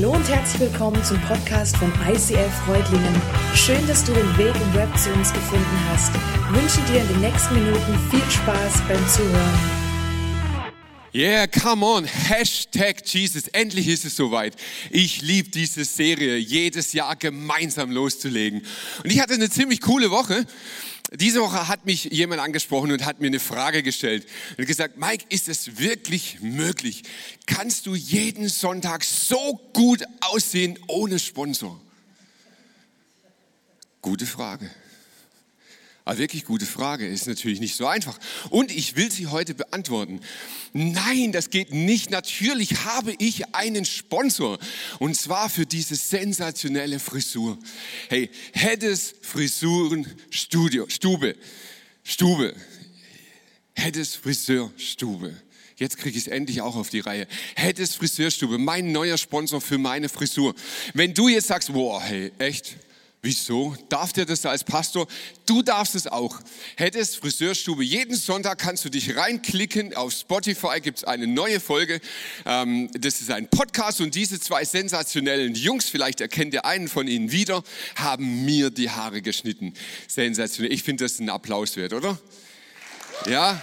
Hallo und herzlich willkommen zum Podcast von ICF Freudlingen. Schön, dass du den Weg im Web zu uns gefunden hast. Ich wünsche dir in den nächsten Minuten viel Spaß beim Zuhören. Yeah, come on, Hashtag Jesus. Endlich ist es soweit. Ich liebe diese Serie, jedes Jahr gemeinsam loszulegen. Und ich hatte eine ziemlich coole Woche. Diese Woche hat mich jemand angesprochen und hat mir eine Frage gestellt und gesagt, Mike, ist es wirklich möglich? Kannst du jeden Sonntag so gut aussehen ohne Sponsor? Gute Frage. Aber wirklich gute Frage, ist natürlich nicht so einfach. Und ich will sie heute beantworten. Nein, das geht nicht. Natürlich habe ich einen Sponsor. Und zwar für diese sensationelle Frisur. Hey, Heddes Frisuren Studio, Stube. Stube. Heddes Friseurstube. Jetzt kriege ich es endlich auch auf die Reihe. Heddes Friseurstube, mein neuer Sponsor für meine Frisur. Wenn du jetzt sagst, boah, hey, echt? Wieso? Darf der das als Pastor? Du darfst es auch. Hättest Friseurstube. Jeden Sonntag kannst du dich reinklicken. Auf Spotify gibt es eine neue Folge. Ähm, das ist ein Podcast und diese zwei sensationellen Jungs, vielleicht erkennt ihr einen von ihnen wieder, haben mir die Haare geschnitten. Sensationell. Ich finde das ein Applaus wert, oder? Ja.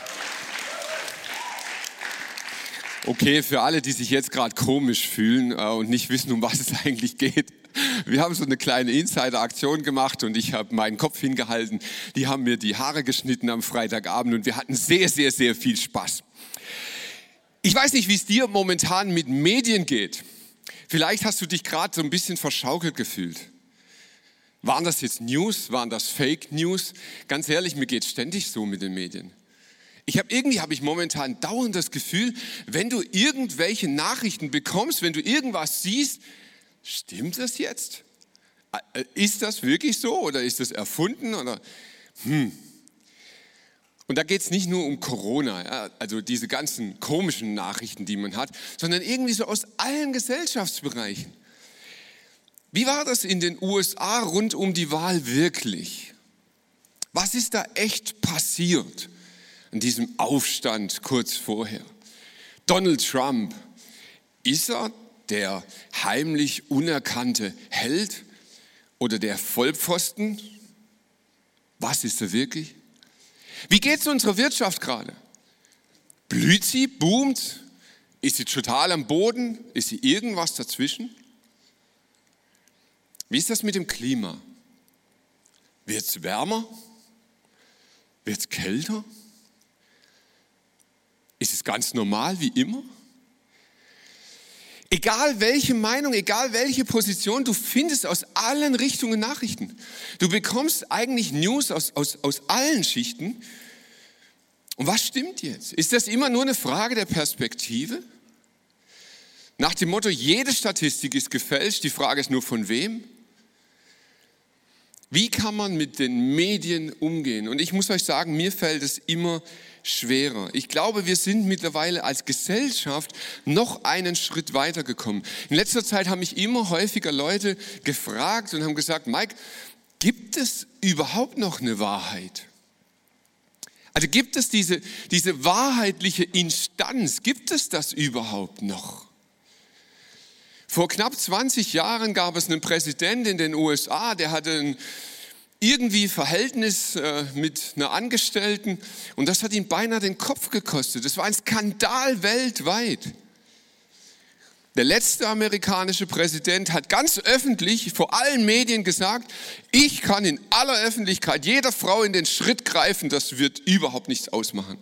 Okay, für alle, die sich jetzt gerade komisch fühlen äh, und nicht wissen, um was es eigentlich geht. Wir haben so eine kleine Insider-Aktion gemacht und ich habe meinen Kopf hingehalten. Die haben mir die Haare geschnitten am Freitagabend und wir hatten sehr, sehr, sehr viel Spaß. Ich weiß nicht, wie es dir momentan mit Medien geht. Vielleicht hast du dich gerade so ein bisschen verschaukelt gefühlt. Waren das jetzt News? Waren das Fake News? Ganz ehrlich, mir geht es ständig so mit den Medien. Ich habe irgendwie habe ich momentan dauernd das Gefühl, wenn du irgendwelche Nachrichten bekommst, wenn du irgendwas siehst, stimmt das jetzt? Äh, ist das wirklich so oder ist das erfunden? Oder, hm. Und da geht es nicht nur um Corona, ja, also diese ganzen komischen Nachrichten, die man hat, sondern irgendwie so aus allen Gesellschaftsbereichen. Wie war das in den USA rund um die Wahl wirklich? Was ist da echt passiert an diesem Aufstand kurz vorher? Donald Trump, ist er der heimlich unerkannte Held oder der Vollpfosten? Was ist er wirklich? Wie geht es unserer Wirtschaft gerade? Blüht sie, boomt? Ist sie total am Boden? Ist sie irgendwas dazwischen? Wie ist das mit dem Klima? Wird es wärmer? Wird es kälter? Ist es ganz normal wie immer? Egal welche Meinung, egal welche Position, du findest aus allen Richtungen Nachrichten. Du bekommst eigentlich News aus, aus, aus allen Schichten. Und was stimmt jetzt? Ist das immer nur eine Frage der Perspektive? Nach dem Motto, jede Statistik ist gefälscht, die Frage ist nur von wem? Wie kann man mit den Medien umgehen? Und ich muss euch sagen, mir fällt es immer schwerer. Ich glaube, wir sind mittlerweile als Gesellschaft noch einen Schritt weiter gekommen. In letzter Zeit haben mich immer häufiger Leute gefragt und haben gesagt, Mike, gibt es überhaupt noch eine Wahrheit? Also gibt es diese, diese wahrheitliche Instanz, gibt es das überhaupt noch? Vor knapp 20 Jahren gab es einen Präsidenten in den USA, der hatte ein irgendwie Verhältnis äh, mit einer Angestellten und das hat ihn beinahe den Kopf gekostet. Das war ein Skandal weltweit. Der letzte amerikanische Präsident hat ganz öffentlich vor allen Medien gesagt, ich kann in aller Öffentlichkeit jeder Frau in den Schritt greifen, das wird überhaupt nichts ausmachen.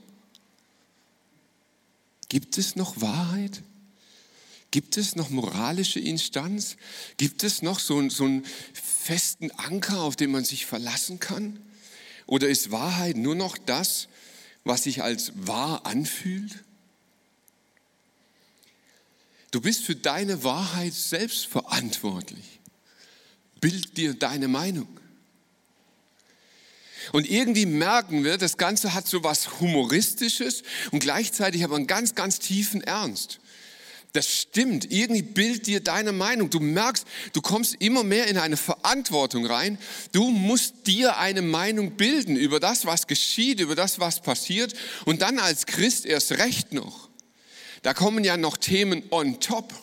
Gibt es noch Wahrheit? Gibt es noch moralische Instanz? Gibt es noch so, so einen festen Anker, auf den man sich verlassen kann? Oder ist Wahrheit nur noch das, was sich als wahr anfühlt? Du bist für deine Wahrheit selbst verantwortlich. Bild dir deine Meinung. Und irgendwie merken wir, das Ganze hat so was Humoristisches und gleichzeitig aber einen ganz, ganz tiefen Ernst. Das stimmt. Irgendwie bild dir deine Meinung. Du merkst, du kommst immer mehr in eine Verantwortung rein. Du musst dir eine Meinung bilden über das, was geschieht, über das, was passiert. Und dann als Christ erst recht noch. Da kommen ja noch Themen on top.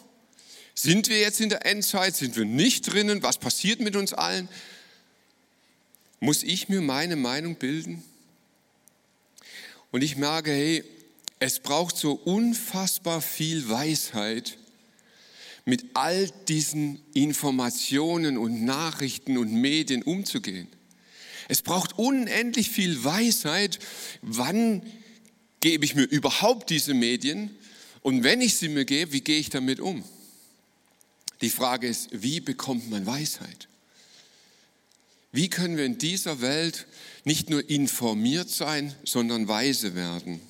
Sind wir jetzt in der Endzeit? Sind wir nicht drinnen? Was passiert mit uns allen? Muss ich mir meine Meinung bilden? Und ich merke, hey, es braucht so unfassbar viel Weisheit, mit all diesen Informationen und Nachrichten und Medien umzugehen. Es braucht unendlich viel Weisheit, wann gebe ich mir überhaupt diese Medien und wenn ich sie mir gebe, wie gehe ich damit um? Die Frage ist, wie bekommt man Weisheit? Wie können wir in dieser Welt nicht nur informiert sein, sondern weise werden?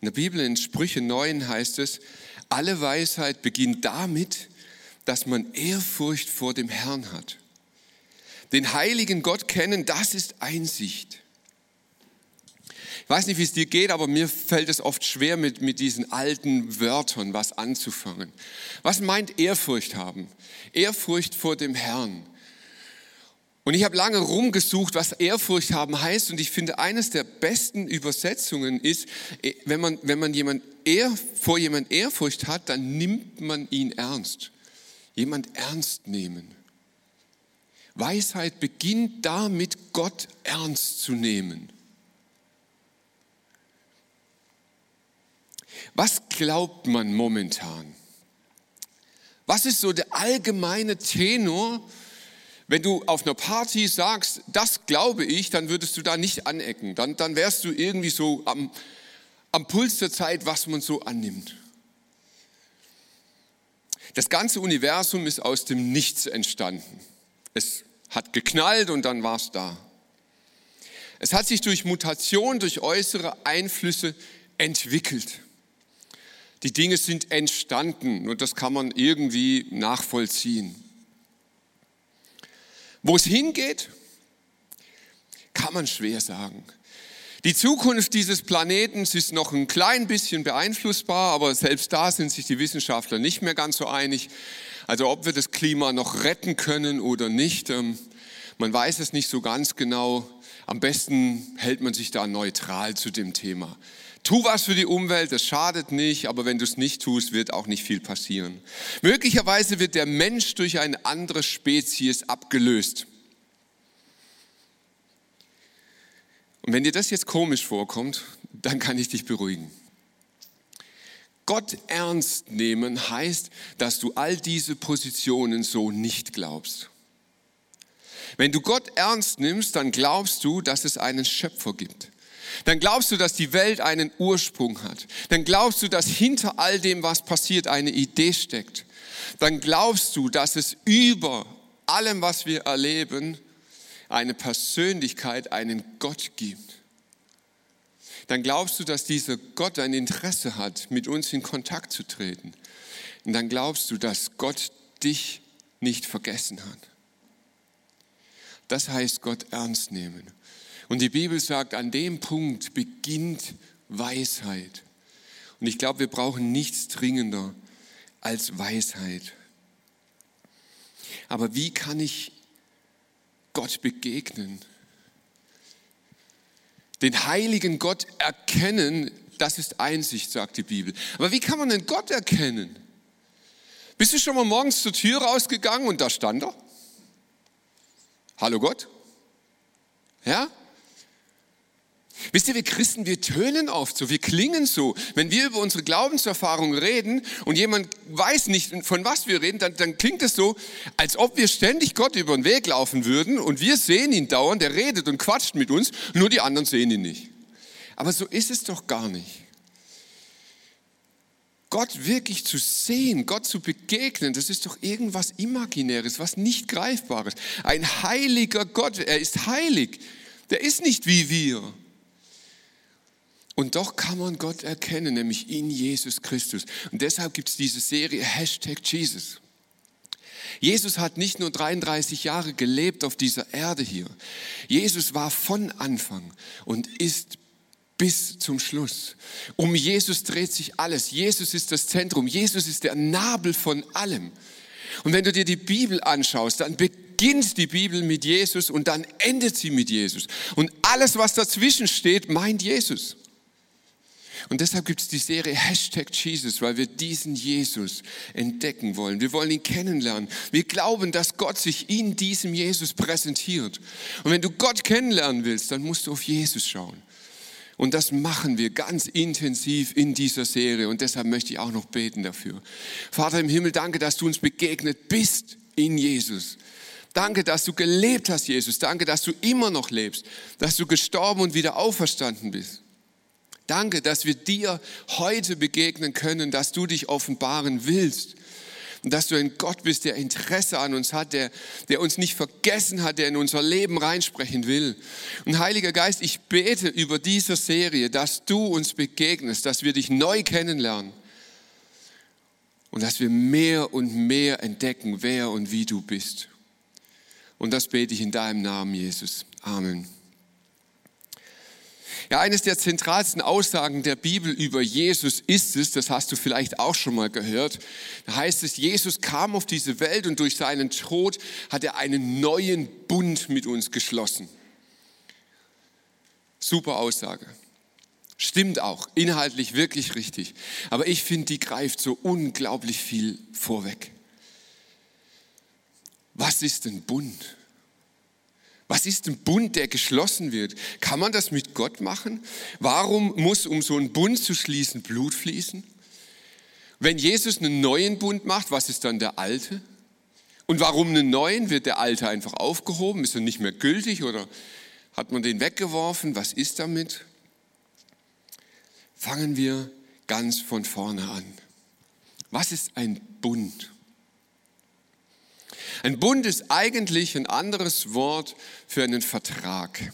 In der Bibel in Sprüche 9 heißt es, alle Weisheit beginnt damit, dass man Ehrfurcht vor dem Herrn hat. Den heiligen Gott kennen, das ist Einsicht. Ich weiß nicht, wie es dir geht, aber mir fällt es oft schwer, mit, mit diesen alten Wörtern was anzufangen. Was meint Ehrfurcht haben? Ehrfurcht vor dem Herrn. Und ich habe lange rumgesucht, was Ehrfurcht haben heißt. Und ich finde, eines der besten Übersetzungen ist, eh, wenn man, wenn man jemand ehr, vor jemand Ehrfurcht hat, dann nimmt man ihn ernst. Jemand ernst nehmen. Weisheit beginnt damit, Gott ernst zu nehmen. Was glaubt man momentan? Was ist so der allgemeine Tenor wenn du auf einer Party sagst, das glaube ich, dann würdest du da nicht anecken. Dann, dann wärst du irgendwie so am, am Puls der Zeit, was man so annimmt. Das ganze Universum ist aus dem Nichts entstanden. Es hat geknallt und dann war es da. Es hat sich durch Mutation, durch äußere Einflüsse entwickelt. Die Dinge sind entstanden und das kann man irgendwie nachvollziehen. Wo es hingeht, kann man schwer sagen. Die Zukunft dieses Planeten ist noch ein klein bisschen beeinflussbar, aber selbst da sind sich die Wissenschaftler nicht mehr ganz so einig. Also ob wir das Klima noch retten können oder nicht, ähm, man weiß es nicht so ganz genau. Am besten hält man sich da neutral zu dem Thema. Tu was für die Umwelt, das schadet nicht, aber wenn du es nicht tust, wird auch nicht viel passieren. Möglicherweise wird der Mensch durch eine andere Spezies abgelöst. Und wenn dir das jetzt komisch vorkommt, dann kann ich dich beruhigen. Gott ernst nehmen heißt, dass du all diese Positionen so nicht glaubst. Wenn du Gott ernst nimmst, dann glaubst du, dass es einen Schöpfer gibt dann glaubst du, dass die Welt einen Ursprung hat. Dann glaubst du, dass hinter all dem, was passiert, eine Idee steckt. Dann glaubst du, dass es über allem, was wir erleben, eine Persönlichkeit, einen Gott gibt. Dann glaubst du, dass dieser Gott ein Interesse hat, mit uns in Kontakt zu treten. Und dann glaubst du, dass Gott dich nicht vergessen hat. Das heißt Gott ernst nehmen. Und die Bibel sagt, an dem Punkt beginnt Weisheit. Und ich glaube, wir brauchen nichts dringender als Weisheit. Aber wie kann ich Gott begegnen? Den heiligen Gott erkennen, das ist Einsicht, sagt die Bibel. Aber wie kann man denn Gott erkennen? Bist du schon mal morgens zur Tür rausgegangen und da stand er? Hallo Gott? Ja? Wisst ihr, wir Christen, wir tönen oft so, wir klingen so. Wenn wir über unsere Glaubenserfahrung reden und jemand weiß nicht, von was wir reden, dann, dann klingt es so, als ob wir ständig Gott über den Weg laufen würden und wir sehen ihn dauernd, der redet und quatscht mit uns, nur die anderen sehen ihn nicht. Aber so ist es doch gar nicht. Gott wirklich zu sehen, Gott zu begegnen, das ist doch irgendwas Imaginäres, was nicht Greifbares. Ein heiliger Gott, er ist heilig, der ist nicht wie wir. Und doch kann man Gott erkennen, nämlich in Jesus Christus. Und deshalb gibt es diese Serie Hashtag Jesus. Jesus hat nicht nur 33 Jahre gelebt auf dieser Erde hier. Jesus war von Anfang und ist bis zum Schluss. Um Jesus dreht sich alles. Jesus ist das Zentrum. Jesus ist der Nabel von allem. Und wenn du dir die Bibel anschaust, dann beginnt die Bibel mit Jesus und dann endet sie mit Jesus. Und alles, was dazwischen steht, meint Jesus. Und deshalb gibt es die Serie Hashtag Jesus, weil wir diesen Jesus entdecken wollen. Wir wollen ihn kennenlernen. Wir glauben, dass Gott sich in diesem Jesus präsentiert. Und wenn du Gott kennenlernen willst, dann musst du auf Jesus schauen. Und das machen wir ganz intensiv in dieser Serie. Und deshalb möchte ich auch noch beten dafür. Vater im Himmel, danke, dass du uns begegnet bist in Jesus. Danke, dass du gelebt hast, Jesus. Danke, dass du immer noch lebst, dass du gestorben und wieder auferstanden bist. Danke, dass wir dir heute begegnen können, dass du dich offenbaren willst. Und dass du ein Gott bist, der Interesse an uns hat, der, der uns nicht vergessen hat, der in unser Leben reinsprechen will. Und Heiliger Geist, ich bete über diese Serie, dass du uns begegnest, dass wir dich neu kennenlernen und dass wir mehr und mehr entdecken, wer und wie du bist. Und das bete ich in deinem Namen, Jesus. Amen. Ja, eines der zentralsten Aussagen der Bibel über Jesus ist es, das hast du vielleicht auch schon mal gehört, da heißt es, Jesus kam auf diese Welt und durch seinen Tod hat er einen neuen Bund mit uns geschlossen. Super Aussage. Stimmt auch, inhaltlich wirklich richtig. Aber ich finde, die greift so unglaublich viel vorweg. Was ist ein Bund? Was ist ein Bund, der geschlossen wird? Kann man das mit Gott machen? Warum muss, um so einen Bund zu schließen, Blut fließen? Wenn Jesus einen neuen Bund macht, was ist dann der alte? Und warum einen neuen? Wird der alte einfach aufgehoben? Ist er nicht mehr gültig oder hat man den weggeworfen? Was ist damit? Fangen wir ganz von vorne an. Was ist ein Bund? Ein Bund ist eigentlich ein anderes Wort für einen Vertrag.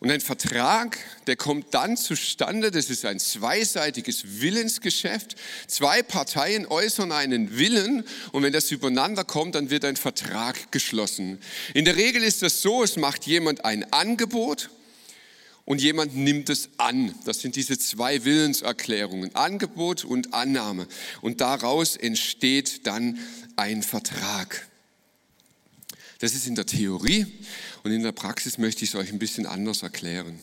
Und ein Vertrag, der kommt dann zustande, das ist ein zweiseitiges Willensgeschäft. Zwei Parteien äußern einen Willen und wenn das übereinander kommt, dann wird ein Vertrag geschlossen. In der Regel ist das so, es macht jemand ein Angebot und jemand nimmt es an. Das sind diese zwei Willenserklärungen, Angebot und Annahme. Und daraus entsteht dann ein Vertrag. Das ist in der Theorie und in der Praxis möchte ich es euch ein bisschen anders erklären.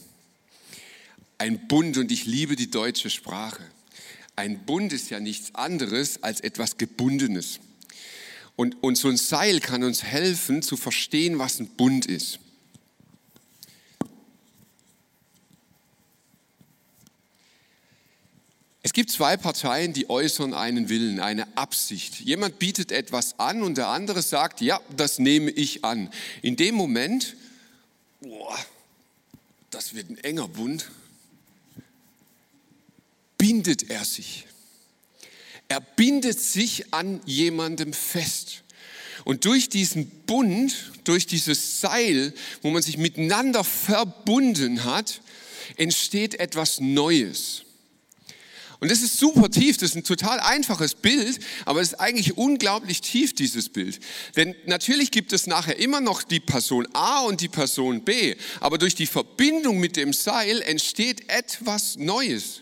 Ein Bund, und ich liebe die deutsche Sprache, ein Bund ist ja nichts anderes als etwas Gebundenes. Und, und so ein Seil kann uns helfen zu verstehen, was ein Bund ist. Es gibt zwei Parteien, die äußern einen Willen, eine Absicht. Jemand bietet etwas an und der andere sagt, ja, das nehme ich an. In dem Moment, boah, das wird ein enger Bund, bindet er sich. Er bindet sich an jemandem fest. Und durch diesen Bund, durch dieses Seil, wo man sich miteinander verbunden hat, entsteht etwas Neues. Und das ist super tief, das ist ein total einfaches Bild, aber es ist eigentlich unglaublich tief, dieses Bild. Denn natürlich gibt es nachher immer noch die Person A und die Person B, aber durch die Verbindung mit dem Seil entsteht etwas Neues,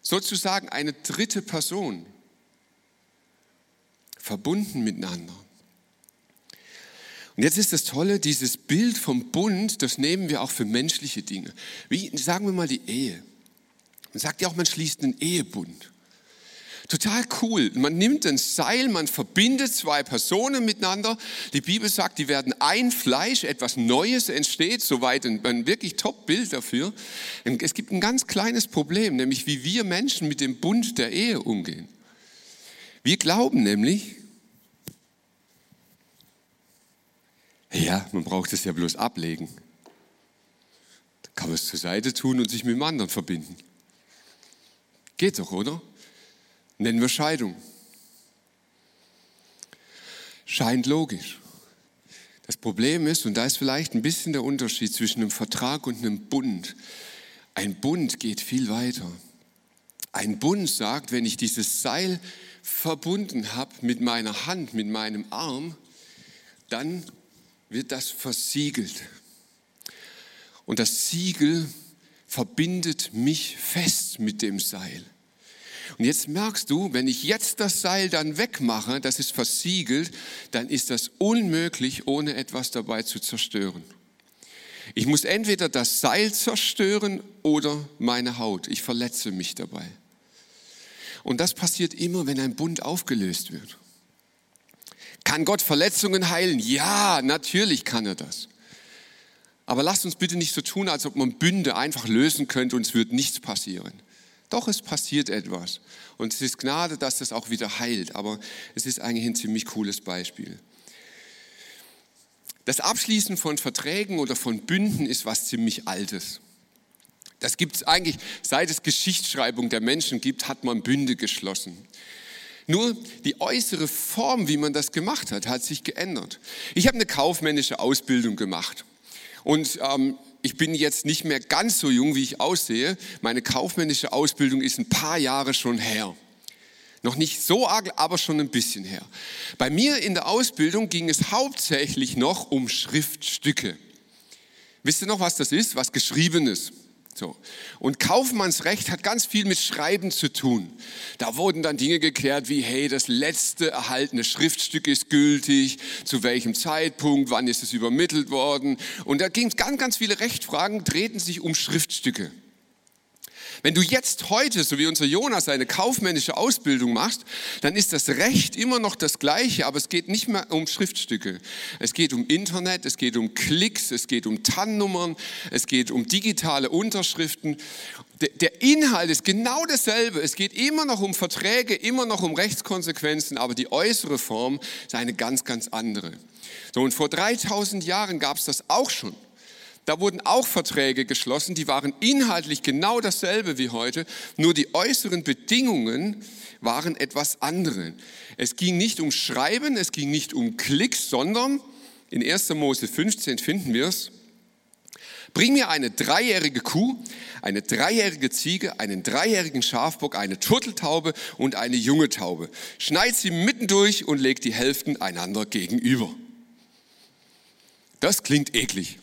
sozusagen eine dritte Person, verbunden miteinander. Und jetzt ist das Tolle, dieses Bild vom Bund, das nehmen wir auch für menschliche Dinge. Wie sagen wir mal die Ehe. Man sagt ja auch, man schließt einen Ehebund. Total cool. Man nimmt ein Seil, man verbindet zwei Personen miteinander. Die Bibel sagt, die werden ein Fleisch, etwas Neues entsteht, soweit ein, ein wirklich Top-Bild dafür. Es gibt ein ganz kleines Problem, nämlich wie wir Menschen mit dem Bund der Ehe umgehen. Wir glauben nämlich, ja, man braucht es ja bloß ablegen. Da kann man es zur Seite tun und sich mit dem anderen verbinden. Geht doch, oder? Nennen wir Scheidung. Scheint logisch. Das Problem ist, und da ist vielleicht ein bisschen der Unterschied zwischen einem Vertrag und einem Bund. Ein Bund geht viel weiter. Ein Bund sagt, wenn ich dieses Seil verbunden habe mit meiner Hand, mit meinem Arm, dann wird das versiegelt. Und das Siegel verbindet mich fest mit dem Seil. Und jetzt merkst du, wenn ich jetzt das Seil dann wegmache, das ist versiegelt, dann ist das unmöglich, ohne etwas dabei zu zerstören. Ich muss entweder das Seil zerstören oder meine Haut. Ich verletze mich dabei. Und das passiert immer, wenn ein Bund aufgelöst wird. Kann Gott Verletzungen heilen? Ja, natürlich kann er das. Aber lasst uns bitte nicht so tun, als ob man Bünde einfach lösen könnte und es wird nichts passieren. Doch es passiert etwas. Und es ist Gnade, dass das auch wieder heilt. Aber es ist eigentlich ein ziemlich cooles Beispiel. Das Abschließen von Verträgen oder von Bünden ist was ziemlich Altes. Das gibt es eigentlich, seit es Geschichtsschreibung der Menschen gibt, hat man Bünde geschlossen. Nur die äußere Form, wie man das gemacht hat, hat sich geändert. Ich habe eine kaufmännische Ausbildung gemacht. Und ähm, ich bin jetzt nicht mehr ganz so jung, wie ich aussehe. Meine kaufmännische Ausbildung ist ein paar Jahre schon her. Noch nicht so arg, aber schon ein bisschen her. Bei mir in der Ausbildung ging es hauptsächlich noch um Schriftstücke. Wisst ihr noch, was das ist? Was Geschriebenes. So. Und Kaufmannsrecht hat ganz viel mit Schreiben zu tun. Da wurden dann Dinge geklärt wie, hey, das letzte erhaltene Schriftstück ist gültig, zu welchem Zeitpunkt, wann ist es übermittelt worden. Und da ging ganz, ganz viele Rechtfragen, drehten sich um Schriftstücke. Wenn du jetzt heute, so wie unser Jonas, eine kaufmännische Ausbildung machst, dann ist das Recht immer noch das gleiche, aber es geht nicht mehr um Schriftstücke. Es geht um Internet, es geht um Klicks, es geht um TAN-Nummern, es geht um digitale Unterschriften. Der Inhalt ist genau dasselbe. Es geht immer noch um Verträge, immer noch um Rechtskonsequenzen, aber die äußere Form ist eine ganz, ganz andere. So, und vor 3000 Jahren gab es das auch schon. Da wurden auch Verträge geschlossen, die waren inhaltlich genau dasselbe wie heute, nur die äußeren Bedingungen waren etwas andere. Es ging nicht um Schreiben, es ging nicht um Klicks, sondern in 1. Mose 15 finden wir es. Bring mir eine dreijährige Kuh, eine dreijährige Ziege, einen dreijährigen Schafbock, eine Turteltaube und eine junge Taube. Schneid sie mittendurch und leg die Hälften einander gegenüber. Das klingt eklig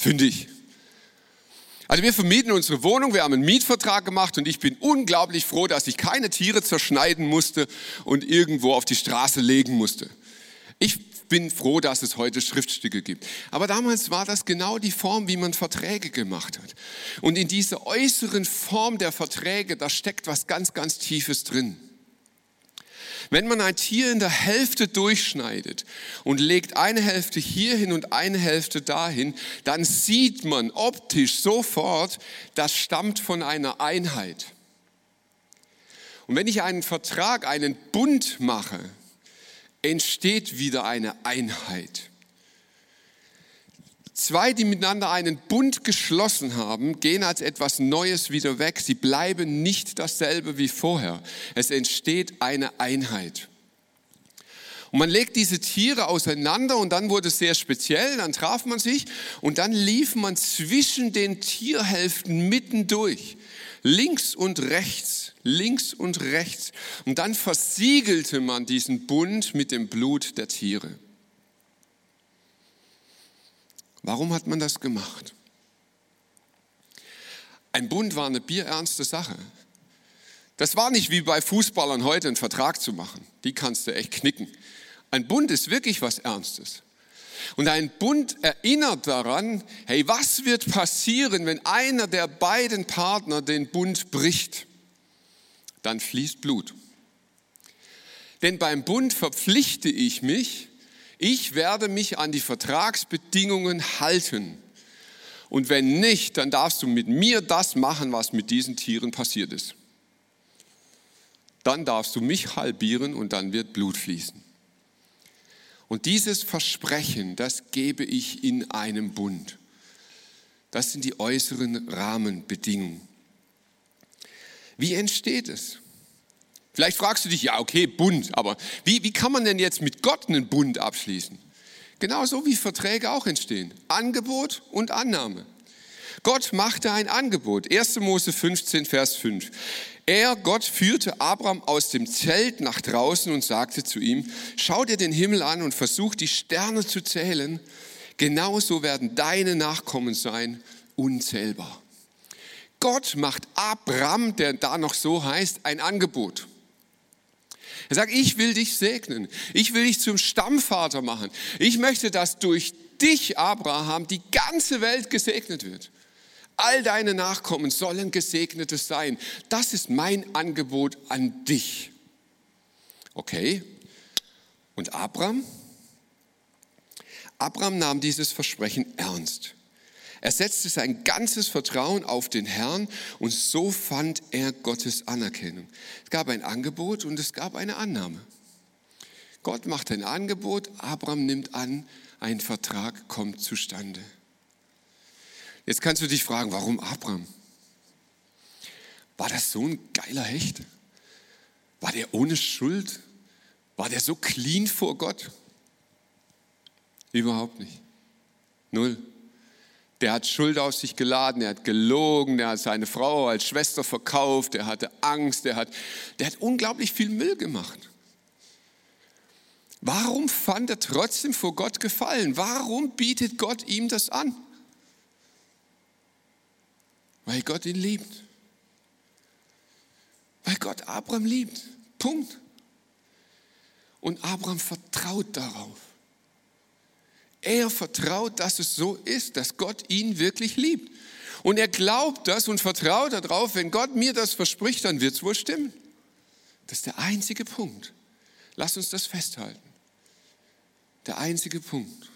finde ich. Also wir vermieten unsere Wohnung, wir haben einen Mietvertrag gemacht und ich bin unglaublich froh, dass ich keine Tiere zerschneiden musste und irgendwo auf die Straße legen musste. Ich bin froh, dass es heute Schriftstücke gibt. Aber damals war das genau die Form, wie man Verträge gemacht hat. Und in dieser äußeren Form der Verträge, da steckt was ganz, ganz Tiefes drin. Wenn man ein Tier in der Hälfte durchschneidet und legt eine Hälfte hierhin und eine Hälfte dahin, dann sieht man optisch sofort, das stammt von einer Einheit. Und wenn ich einen Vertrag, einen Bund mache, entsteht wieder eine Einheit. Zwei, die miteinander einen Bund geschlossen haben, gehen als etwas Neues wieder weg. Sie bleiben nicht dasselbe wie vorher. Es entsteht eine Einheit. Und man legt diese Tiere auseinander und dann wurde es sehr speziell, dann traf man sich und dann lief man zwischen den Tierhälften mittendurch. Links und rechts, links und rechts. Und dann versiegelte man diesen Bund mit dem Blut der Tiere. Warum hat man das gemacht? Ein Bund war eine bierernste Sache. Das war nicht wie bei Fußballern heute einen Vertrag zu machen. Die kannst du echt knicken. Ein Bund ist wirklich was Ernstes. Und ein Bund erinnert daran, hey, was wird passieren, wenn einer der beiden Partner den Bund bricht? Dann fließt Blut. Denn beim Bund verpflichte ich mich, ich werde mich an die Vertragsbedingungen halten. Und wenn nicht, dann darfst du mit mir das machen, was mit diesen Tieren passiert ist. Dann darfst du mich halbieren und dann wird Blut fließen. Und dieses Versprechen, das gebe ich in einem Bund. Das sind die äußeren Rahmenbedingungen. Wie entsteht es? Vielleicht fragst du dich, ja, okay, Bund, aber wie, wie kann man denn jetzt mit Gott einen Bund abschließen? Genauso wie Verträge auch entstehen. Angebot und Annahme. Gott machte ein Angebot. 1. Mose 15, Vers 5. Er, Gott, führte Abraham aus dem Zelt nach draußen und sagte zu ihm, schau dir den Himmel an und versuch die Sterne zu zählen. Genauso werden deine Nachkommen sein, unzählbar. Gott macht Abraham, der da noch so heißt, ein Angebot. Er sagt, ich will dich segnen. Ich will dich zum Stammvater machen. Ich möchte, dass durch dich, Abraham, die ganze Welt gesegnet wird. All deine Nachkommen sollen Gesegnete sein. Das ist mein Angebot an dich. Okay. Und Abraham? Abraham nahm dieses Versprechen ernst. Er setzte sein ganzes Vertrauen auf den Herrn und so fand er Gottes Anerkennung. Es gab ein Angebot und es gab eine Annahme. Gott macht ein Angebot, Abraham nimmt an, ein Vertrag kommt zustande. Jetzt kannst du dich fragen, warum Abraham? War das so ein geiler Hecht? War der ohne Schuld? War der so clean vor Gott? Überhaupt nicht. Null. Der hat Schuld auf sich geladen, er hat gelogen, der hat seine Frau als Schwester verkauft, er hatte Angst, der hat, der hat unglaublich viel Müll gemacht. Warum fand er trotzdem vor Gott gefallen? Warum bietet Gott ihm das an? Weil Gott ihn liebt. Weil Gott Abraham liebt. Punkt. Und Abraham vertraut darauf. Er vertraut, dass es so ist, dass Gott ihn wirklich liebt. Und er glaubt das und vertraut darauf, wenn Gott mir das verspricht, dann wird es wohl stimmen. Das ist der einzige Punkt. Lass uns das festhalten. Der einzige Punkt.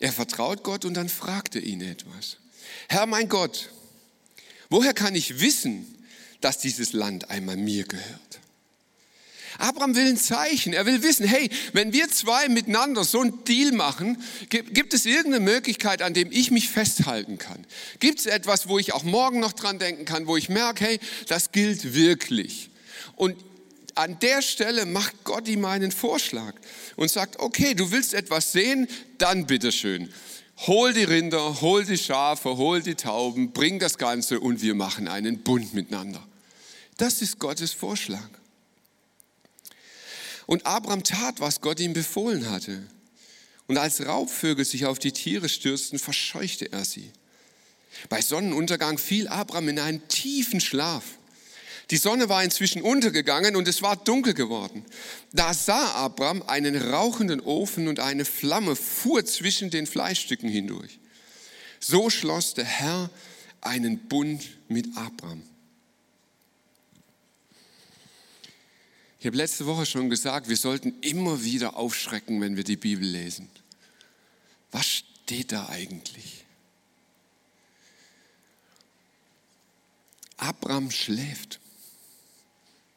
Er vertraut Gott und dann fragt er ihn etwas. Herr mein Gott, woher kann ich wissen, dass dieses Land einmal mir gehört? Abraham will ein Zeichen. Er will wissen, hey, wenn wir zwei miteinander so einen Deal machen, gibt es irgendeine Möglichkeit, an dem ich mich festhalten kann? Gibt es etwas, wo ich auch morgen noch dran denken kann, wo ich merke, hey, das gilt wirklich? Und an der Stelle macht Gott ihm einen Vorschlag und sagt, okay, du willst etwas sehen, dann bitteschön. Hol die Rinder, hol die Schafe, hol die Tauben, bring das Ganze und wir machen einen Bund miteinander. Das ist Gottes Vorschlag. Und Abraham tat, was Gott ihm befohlen hatte. Und als Raubvögel sich auf die Tiere stürzten, verscheuchte er sie. Bei Sonnenuntergang fiel Abraham in einen tiefen Schlaf. Die Sonne war inzwischen untergegangen und es war dunkel geworden. Da sah Abraham einen rauchenden Ofen und eine Flamme fuhr zwischen den Fleischstücken hindurch. So schloss der Herr einen Bund mit Abraham. Ich habe letzte Woche schon gesagt, wir sollten immer wieder aufschrecken, wenn wir die Bibel lesen. Was steht da eigentlich? Abraham schläft.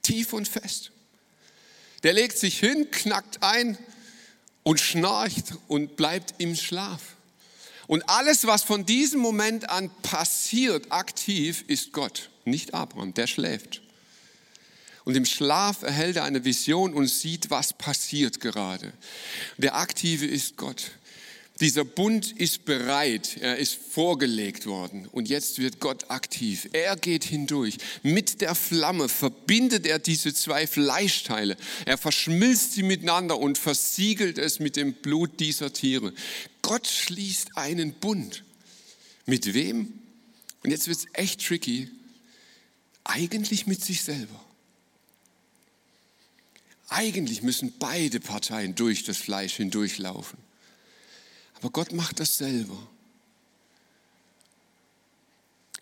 Tief und fest. Der legt sich hin, knackt ein und schnarcht und bleibt im Schlaf. Und alles, was von diesem Moment an passiert, aktiv, ist Gott, nicht Abraham, der schläft. Und im Schlaf erhält er eine Vision und sieht, was passiert gerade. Der Aktive ist Gott. Dieser Bund ist bereit, er ist vorgelegt worden und jetzt wird Gott aktiv. Er geht hindurch. Mit der Flamme verbindet er diese zwei Fleischteile. Er verschmilzt sie miteinander und versiegelt es mit dem Blut dieser Tiere. Gott schließt einen Bund. Mit wem? Und jetzt wird es echt tricky. Eigentlich mit sich selber. Eigentlich müssen beide Parteien durch das Fleisch hindurchlaufen. Aber Gott macht das selber.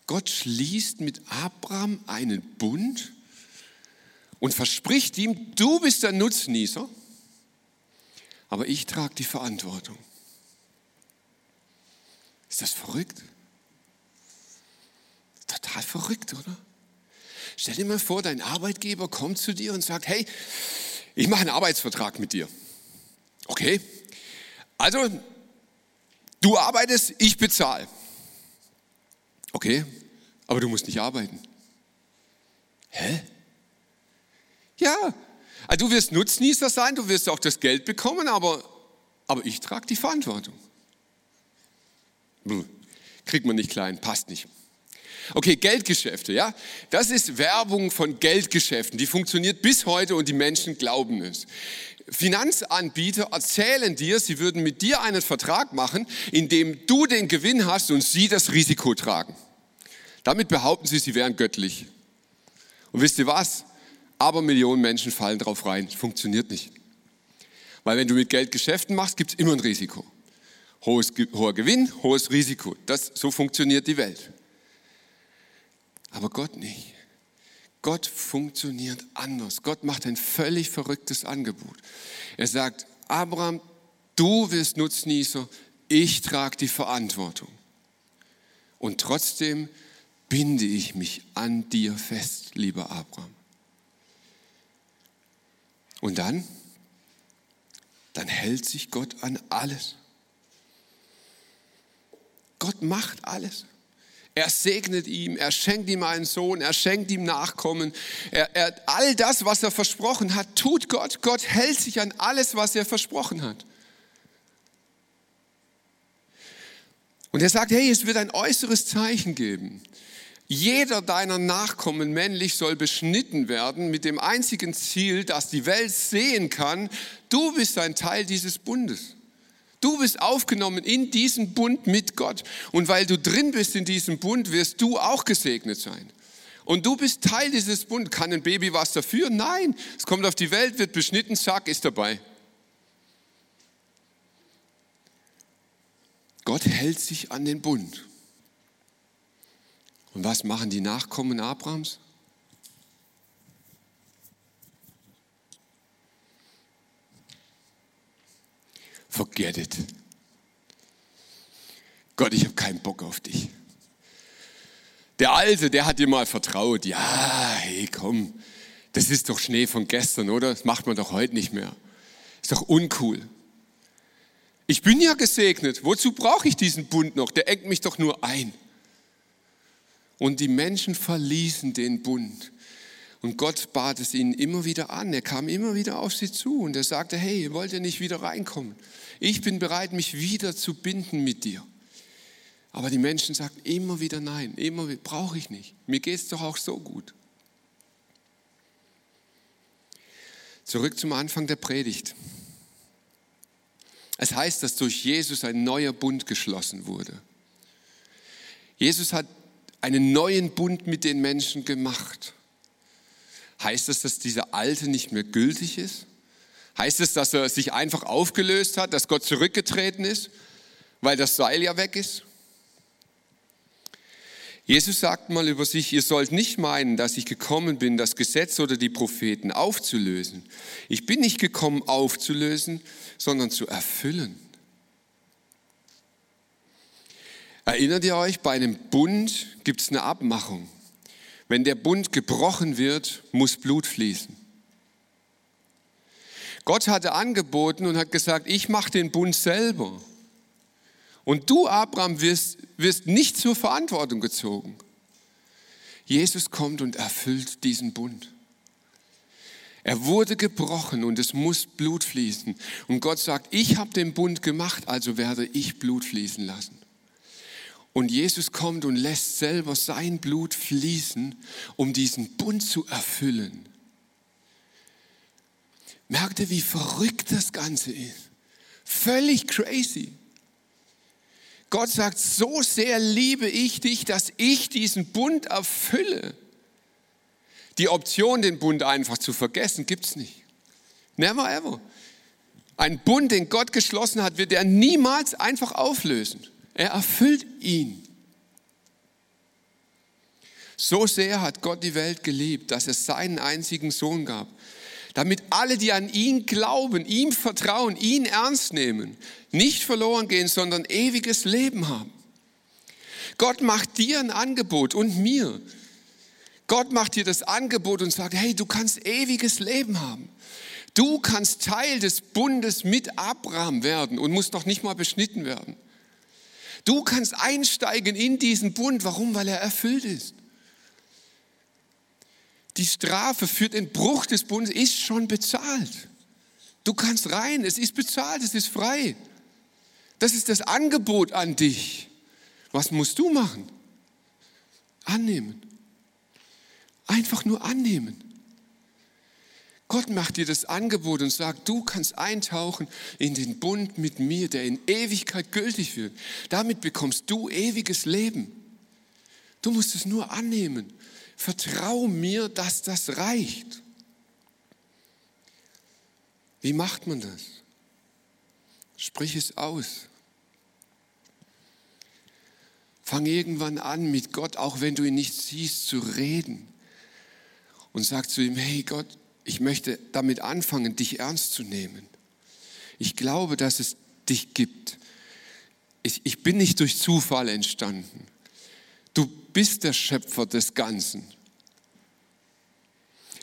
Gott schließt mit Abraham einen Bund und verspricht ihm, du bist der Nutznießer, aber ich trage die Verantwortung. Ist das verrückt? Total verrückt, oder? Stell dir mal vor, dein Arbeitgeber kommt zu dir und sagt, hey, ich mache einen Arbeitsvertrag mit dir. Okay? Also, du arbeitest, ich bezahle. Okay? Aber du musst nicht arbeiten. Hä? Ja, also du wirst Nutznießer sein, du wirst auch das Geld bekommen, aber, aber ich trage die Verantwortung. Kriegt man nicht klein, passt nicht. Okay, Geldgeschäfte, ja. Das ist Werbung von Geldgeschäften. Die funktioniert bis heute und die Menschen glauben es. Finanzanbieter erzählen dir, sie würden mit dir einen Vertrag machen, in dem du den Gewinn hast und sie das Risiko tragen. Damit behaupten sie, sie wären göttlich. Und wisst ihr was? Aber Millionen Menschen fallen drauf rein. Funktioniert nicht. Weil wenn du mit Geld Geschäften machst, gibt es immer ein Risiko. Hohes, hoher Gewinn, hohes Risiko. Das, so funktioniert die Welt. Aber Gott nicht. Gott funktioniert anders. Gott macht ein völlig verrücktes Angebot. Er sagt, Abraham, du wirst Nutznießer, ich trage die Verantwortung. Und trotzdem binde ich mich an dir fest, lieber Abraham. Und dann, dann hält sich Gott an alles. Gott macht alles. Er segnet ihm, er schenkt ihm einen Sohn, er schenkt ihm Nachkommen. Er, er, all das, was er versprochen hat, tut Gott. Gott hält sich an alles, was er versprochen hat. Und er sagt, hey, es wird ein äußeres Zeichen geben. Jeder deiner Nachkommen männlich soll beschnitten werden mit dem einzigen Ziel, dass die Welt sehen kann, du bist ein Teil dieses Bundes. Du bist aufgenommen in diesen Bund mit Gott. Und weil du drin bist in diesem Bund, wirst du auch gesegnet sein. Und du bist Teil dieses Bundes. Kann ein Baby was dafür? Nein. Es kommt auf die Welt, wird beschnitten, zack, ist dabei. Gott hält sich an den Bund. Und was machen die Nachkommen Abrahams? It. Gott, ich habe keinen Bock auf dich. Der Alte, der hat dir mal vertraut. Ja, hey, komm, das ist doch Schnee von gestern, oder? Das macht man doch heute nicht mehr. Ist doch uncool. Ich bin ja gesegnet. Wozu brauche ich diesen Bund noch? Der engt mich doch nur ein. Und die Menschen verließen den Bund. Und Gott bat es ihnen immer wieder an. Er kam immer wieder auf sie zu und er sagte, hey, wollt ihr nicht wieder reinkommen? Ich bin bereit, mich wieder zu binden mit dir. Aber die Menschen sagten immer wieder nein, immer brauche ich nicht. Mir geht es doch auch so gut. Zurück zum Anfang der Predigt. Es heißt, dass durch Jesus ein neuer Bund geschlossen wurde. Jesus hat einen neuen Bund mit den Menschen gemacht. Heißt das, dass dieser alte nicht mehr gültig ist? Heißt es, dass er sich einfach aufgelöst hat, dass Gott zurückgetreten ist, weil das Seil ja weg ist? Jesus sagt mal über sich, ihr sollt nicht meinen, dass ich gekommen bin, das Gesetz oder die Propheten aufzulösen. Ich bin nicht gekommen aufzulösen, sondern zu erfüllen. Erinnert ihr euch, bei einem Bund gibt es eine Abmachung. Wenn der Bund gebrochen wird, muss Blut fließen. Gott hatte angeboten und hat gesagt, ich mache den Bund selber. Und du, Abraham, wirst, wirst nicht zur Verantwortung gezogen. Jesus kommt und erfüllt diesen Bund. Er wurde gebrochen und es muss Blut fließen. Und Gott sagt, ich habe den Bund gemacht, also werde ich Blut fließen lassen. Und Jesus kommt und lässt selber sein Blut fließen, um diesen Bund zu erfüllen. Merkt ihr, wie verrückt das Ganze ist? Völlig crazy. Gott sagt, so sehr liebe ich dich, dass ich diesen Bund erfülle. Die Option, den Bund einfach zu vergessen, gibt es nicht. Never ever. Ein Bund, den Gott geschlossen hat, wird er niemals einfach auflösen. Er erfüllt ihn. So sehr hat Gott die Welt geliebt, dass es seinen einzigen Sohn gab, damit alle, die an ihn glauben, ihm vertrauen, ihn ernst nehmen, nicht verloren gehen, sondern ewiges Leben haben. Gott macht dir ein Angebot und mir. Gott macht dir das Angebot und sagt, hey, du kannst ewiges Leben haben. Du kannst Teil des Bundes mit Abraham werden und musst noch nicht mal beschnitten werden. Du kannst einsteigen in diesen Bund. Warum? Weil er erfüllt ist. Die Strafe für den Bruch des Bundes ist schon bezahlt. Du kannst rein, es ist bezahlt, es ist frei. Das ist das Angebot an dich. Was musst du machen? Annehmen. Einfach nur annehmen. Gott macht dir das Angebot und sagt, du kannst eintauchen in den Bund mit mir, der in Ewigkeit gültig wird. Damit bekommst du ewiges Leben. Du musst es nur annehmen. Vertrau mir, dass das reicht. Wie macht man das? Sprich es aus. Fang irgendwann an, mit Gott, auch wenn du ihn nicht siehst, zu reden. Und sag zu ihm, hey Gott, ich möchte damit anfangen, dich ernst zu nehmen. Ich glaube, dass es dich gibt. Ich, ich bin nicht durch Zufall entstanden. Du bist der Schöpfer des Ganzen.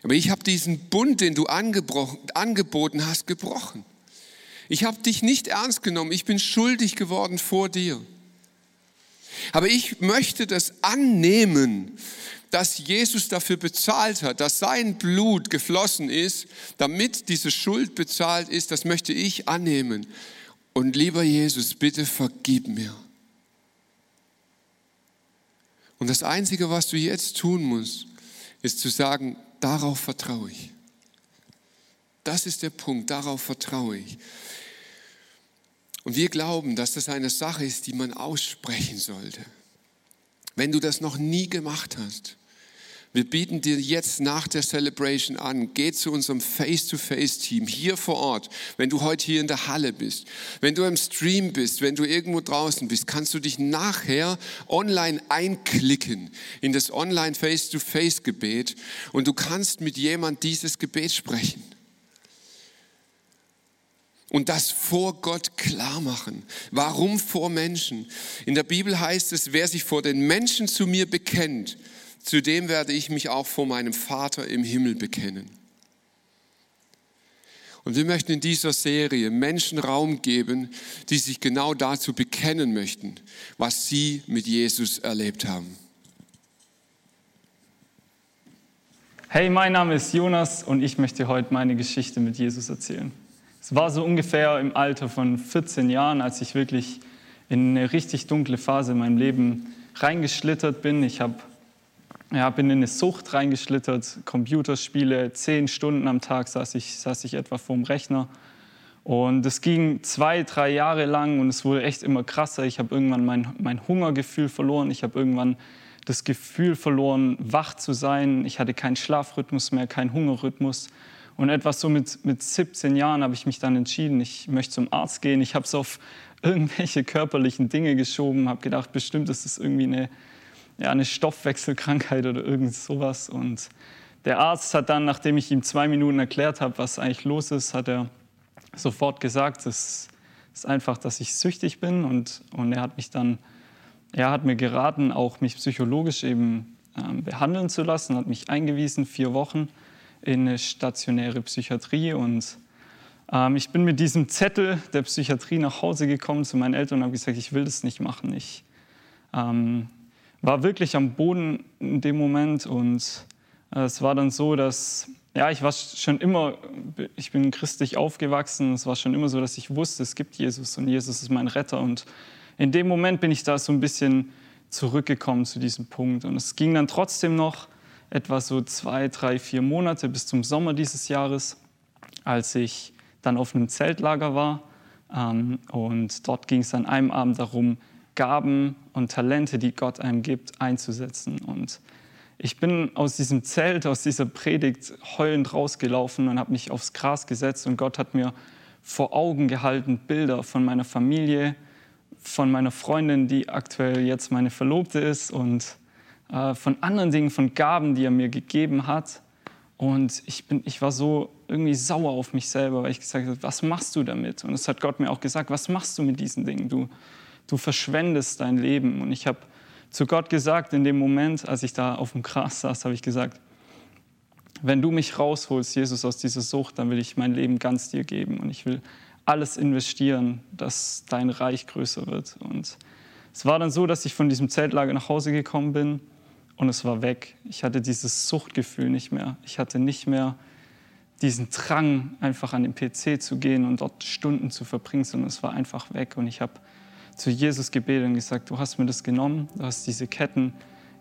Aber ich habe diesen Bund, den du angeboten hast, gebrochen. Ich habe dich nicht ernst genommen. Ich bin schuldig geworden vor dir. Aber ich möchte das annehmen, dass Jesus dafür bezahlt hat, dass sein Blut geflossen ist, damit diese Schuld bezahlt ist, das möchte ich annehmen. Und lieber Jesus, bitte vergib mir. Und das Einzige, was du jetzt tun musst, ist zu sagen, darauf vertraue ich. Das ist der Punkt, darauf vertraue ich. Und wir glauben, dass das eine Sache ist, die man aussprechen sollte. Wenn du das noch nie gemacht hast, wir bieten dir jetzt nach der Celebration an, geh zu unserem Face-to-Face-Team hier vor Ort. Wenn du heute hier in der Halle bist, wenn du im Stream bist, wenn du irgendwo draußen bist, kannst du dich nachher online einklicken in das Online Face-to-Face-Gebet und du kannst mit jemand dieses Gebet sprechen und das vor Gott klar machen. Warum vor Menschen? In der Bibel heißt es, wer sich vor den Menschen zu mir bekennt, zu dem werde ich mich auch vor meinem Vater im Himmel bekennen. Und wir möchten in dieser Serie Menschen Raum geben, die sich genau dazu bekennen möchten, was sie mit Jesus erlebt haben. Hey, mein Name ist Jonas und ich möchte heute meine Geschichte mit Jesus erzählen. Es war so ungefähr im Alter von 14 Jahren, als ich wirklich in eine richtig dunkle Phase in meinem Leben reingeschlittert bin. Ich habe ja, bin in eine Sucht reingeschlittert, Computerspiele, zehn Stunden am Tag saß ich, saß ich etwa vorm Rechner. Und es ging zwei, drei Jahre lang und es wurde echt immer krasser. Ich habe irgendwann mein, mein Hungergefühl verloren. Ich habe irgendwann das Gefühl verloren, wach zu sein. Ich hatte keinen Schlafrhythmus mehr, keinen Hungerrhythmus. Und etwas so mit, mit 17 Jahren habe ich mich dann entschieden, ich möchte zum Arzt gehen. Ich habe es auf irgendwelche körperlichen Dinge geschoben, habe gedacht, bestimmt ist es irgendwie eine, ja, eine Stoffwechselkrankheit oder irgend sowas. Und der Arzt hat dann, nachdem ich ihm zwei Minuten erklärt habe, was eigentlich los ist, hat er sofort gesagt, es ist einfach, dass ich süchtig bin. Und, und er hat mich dann, er hat mir geraten, auch mich psychologisch eben ähm, behandeln zu lassen, hat mich eingewiesen, vier Wochen in eine stationäre Psychiatrie und ähm, ich bin mit diesem Zettel der Psychiatrie nach Hause gekommen zu meinen Eltern und habe gesagt, ich will das nicht machen. Ich ähm, war wirklich am Boden in dem Moment und äh, es war dann so, dass ja, ich war schon immer, ich bin christlich aufgewachsen. Es war schon immer so, dass ich wusste, es gibt Jesus und Jesus ist mein Retter. Und in dem Moment bin ich da so ein bisschen zurückgekommen zu diesem Punkt. Und es ging dann trotzdem noch etwa so zwei, drei, vier Monate bis zum Sommer dieses Jahres, als ich dann auf einem Zeltlager war. Ähm, und dort ging es an einem Abend darum, Gaben und Talente, die Gott einem gibt, einzusetzen. Und ich bin aus diesem Zelt, aus dieser Predigt heulend rausgelaufen und habe mich aufs Gras gesetzt und Gott hat mir vor Augen gehalten Bilder von meiner Familie, von meiner Freundin, die aktuell jetzt meine Verlobte ist und von anderen Dingen, von Gaben, die er mir gegeben hat. Und ich, bin, ich war so irgendwie sauer auf mich selber, weil ich gesagt habe, was machst du damit? Und es hat Gott mir auch gesagt, was machst du mit diesen Dingen? Du, du verschwendest dein Leben. Und ich habe zu Gott gesagt, in dem Moment, als ich da auf dem Gras saß, habe ich gesagt, wenn du mich rausholst, Jesus, aus dieser Sucht, dann will ich mein Leben ganz dir geben. Und ich will alles investieren, dass dein Reich größer wird. Und es war dann so, dass ich von diesem Zeltlager nach Hause gekommen bin und es war weg. Ich hatte dieses Suchtgefühl nicht mehr. Ich hatte nicht mehr diesen Drang, einfach an den PC zu gehen und dort Stunden zu verbringen, sondern es war einfach weg. Und ich habe zu Jesus gebetet und gesagt, du hast mir das genommen, du hast diese Ketten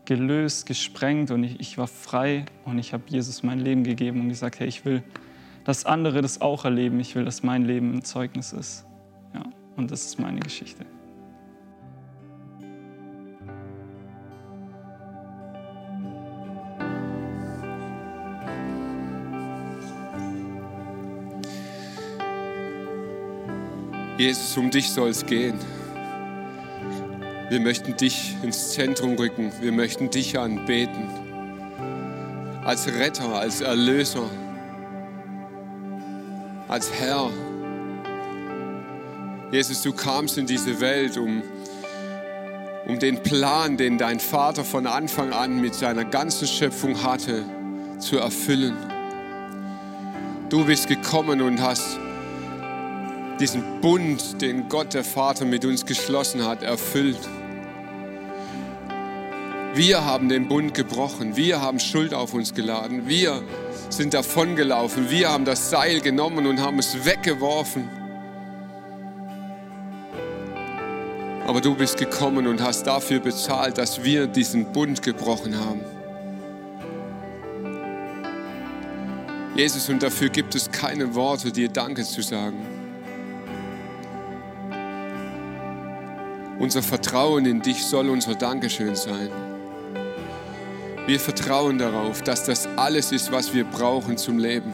gelöst, gesprengt und ich, ich war frei und ich habe Jesus mein Leben gegeben und gesagt, hey, ich will, dass andere das auch erleben. Ich will, dass mein Leben ein Zeugnis ist. Ja, und das ist meine Geschichte. Jesus, um dich soll es gehen. Wir möchten dich ins Zentrum rücken. Wir möchten dich anbeten. Als Retter, als Erlöser, als Herr. Jesus, du kamst in diese Welt, um, um den Plan, den dein Vater von Anfang an mit seiner ganzen Schöpfung hatte, zu erfüllen. Du bist gekommen und hast diesen Bund, den Gott der Vater mit uns geschlossen hat, erfüllt. Wir haben den Bund gebrochen, wir haben Schuld auf uns geladen, wir sind davongelaufen, wir haben das Seil genommen und haben es weggeworfen. Aber du bist gekommen und hast dafür bezahlt, dass wir diesen Bund gebrochen haben. Jesus, und dafür gibt es keine Worte, dir Danke zu sagen. Unser Vertrauen in dich soll unser Dankeschön sein. Wir vertrauen darauf, dass das alles ist, was wir brauchen zum Leben.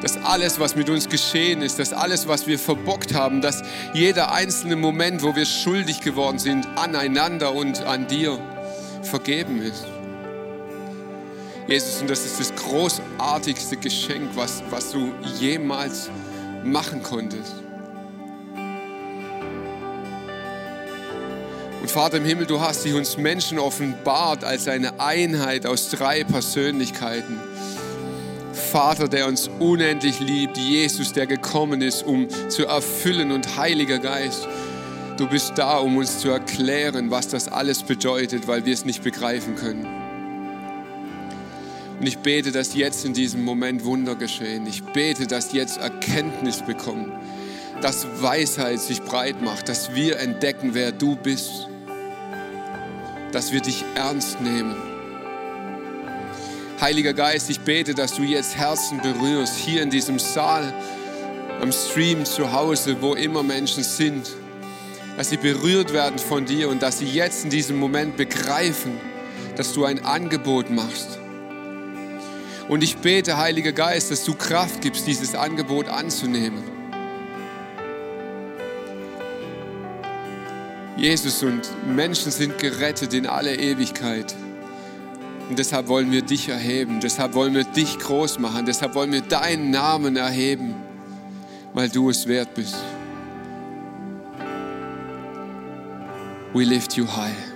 Dass alles, was mit uns geschehen ist, dass alles, was wir verbockt haben, dass jeder einzelne Moment, wo wir schuldig geworden sind, aneinander und an dir vergeben ist. Jesus, und das ist das großartigste Geschenk, was, was du jemals machen konntest. Und Vater im Himmel, du hast dich uns Menschen offenbart als eine Einheit aus drei Persönlichkeiten. Vater, der uns unendlich liebt, Jesus, der gekommen ist, um zu erfüllen und Heiliger Geist. Du bist da, um uns zu erklären, was das alles bedeutet, weil wir es nicht begreifen können. Und ich bete, dass jetzt in diesem Moment Wunder geschehen. Ich bete, dass jetzt Erkenntnis bekommen, dass Weisheit sich breit macht, dass wir entdecken, wer du bist dass wir dich ernst nehmen. Heiliger Geist, ich bete, dass du jetzt Herzen berührst, hier in diesem Saal, am Stream, zu Hause, wo immer Menschen sind, dass sie berührt werden von dir und dass sie jetzt in diesem Moment begreifen, dass du ein Angebot machst. Und ich bete, Heiliger Geist, dass du Kraft gibst, dieses Angebot anzunehmen. Jesus und Menschen sind gerettet in alle Ewigkeit. Und deshalb wollen wir dich erheben, deshalb wollen wir dich groß machen, deshalb wollen wir deinen Namen erheben, weil du es wert bist. We lift you high.